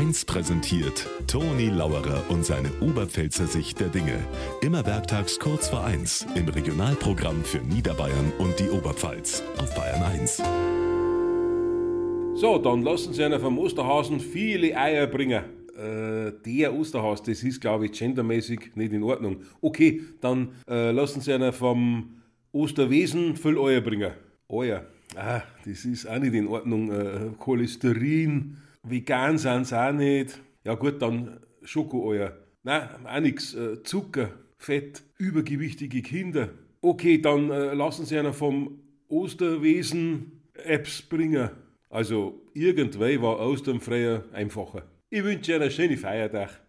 1 präsentiert Toni Lauerer und seine Oberpfälzer Sicht der Dinge. Immer werktags kurz vor 1 im Regionalprogramm für Niederbayern und die Oberpfalz auf Bayern 1. So, dann lassen Sie einer vom Osterhasen viele Eier bringen. Äh, der Osterhas, das ist, glaube ich, gendermäßig nicht in Ordnung. Okay, dann äh, lassen Sie einer vom Osterwesen viel Eier bringen. Eier. Ah, das ist auch nicht in Ordnung. Äh, Cholesterin, vegan sind sie auch nicht. Ja gut, dann Schokoeier. Nein, auch nichts. Äh, Zucker, Fett, übergewichtige Kinder. Okay, dann äh, lassen Sie einer vom Osterwesen Apps bringen. Also, irgendwann war Ostern früher einfacher. Ich wünsche Ihnen einen schönen Feiertag.